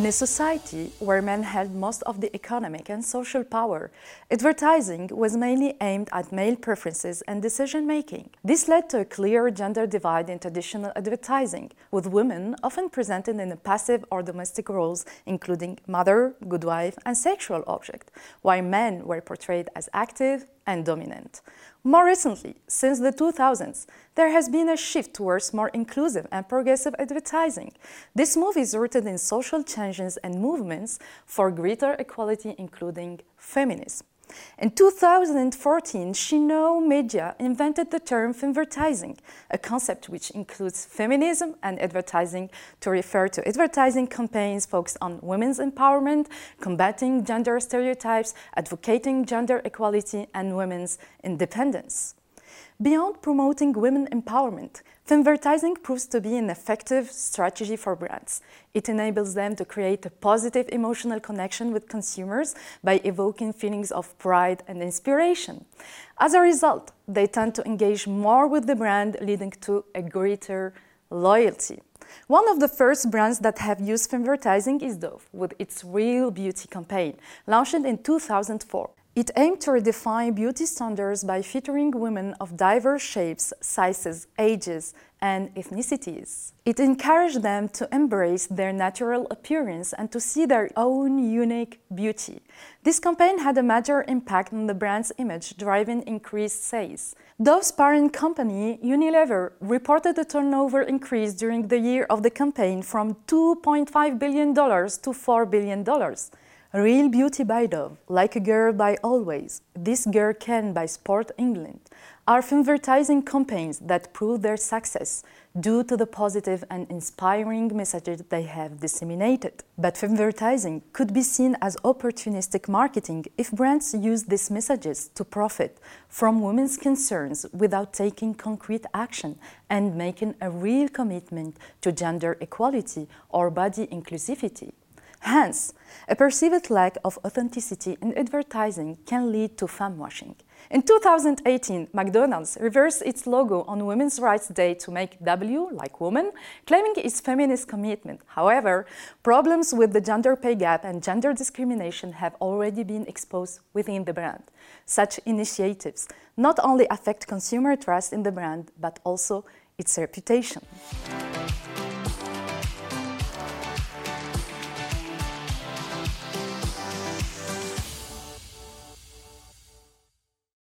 In a society where men held most of the economic and social power, advertising was mainly aimed at male preferences and decision making. This led to a clear gender divide in traditional advertising, with women often presented in passive or domestic roles, including mother, good wife, and sexual object, while men were portrayed as active and dominant. More recently, since the 2000s, there has been a shift towards more inclusive and progressive advertising. This move is rooted in social changes and movements for greater equality, including feminism. In 2014, SheKnows Media invented the term femvertising, a concept which includes feminism and advertising to refer to advertising campaigns focused on women's empowerment, combating gender stereotypes, advocating gender equality, and women's independence. Beyond promoting women empowerment, Femvertising proves to be an effective strategy for brands. It enables them to create a positive emotional connection with consumers by evoking feelings of pride and inspiration. As a result, they tend to engage more with the brand, leading to a greater loyalty. One of the first brands that have used femvertising is Dove, with its Real Beauty campaign, launched in 2004. It aimed to redefine beauty standards by featuring women of diverse shapes, sizes, ages, and ethnicities. It encouraged them to embrace their natural appearance and to see their own unique beauty. This campaign had a major impact on the brand's image, driving increased sales. Dove's parent company, Unilever, reported a turnover increase during the year of the campaign from $2.5 billion to $4 billion. Real Beauty by Dove, Like a Girl by Always, This Girl Can by Sport England are advertising campaigns that prove their success due to the positive and inspiring messages they have disseminated. But advertising could be seen as opportunistic marketing if brands use these messages to profit from women's concerns without taking concrete action and making a real commitment to gender equality or body inclusivity. Hence, a perceived lack of authenticity in advertising can lead to femwashing. In 2018, McDonald's reversed its logo on Women's Rights Day to make W like woman, claiming its feminist commitment. However, problems with the gender pay gap and gender discrimination have already been exposed within the brand. Such initiatives not only affect consumer trust in the brand, but also its reputation.